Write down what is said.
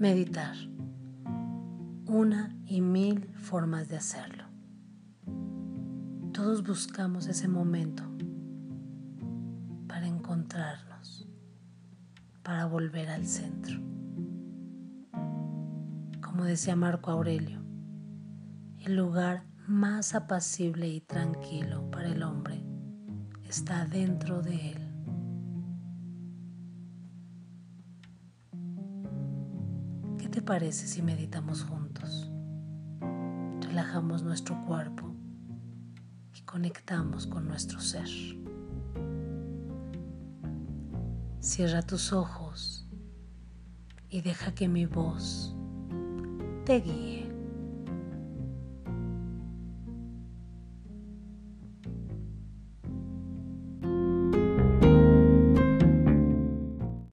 Meditar. Una y mil formas de hacerlo. Todos buscamos ese momento para encontrarnos, para volver al centro. Como decía Marco Aurelio, el lugar más apacible y tranquilo para el hombre está dentro de él. Te parece si meditamos juntos? Relajamos nuestro cuerpo y conectamos con nuestro ser. Cierra tus ojos y deja que mi voz te guíe.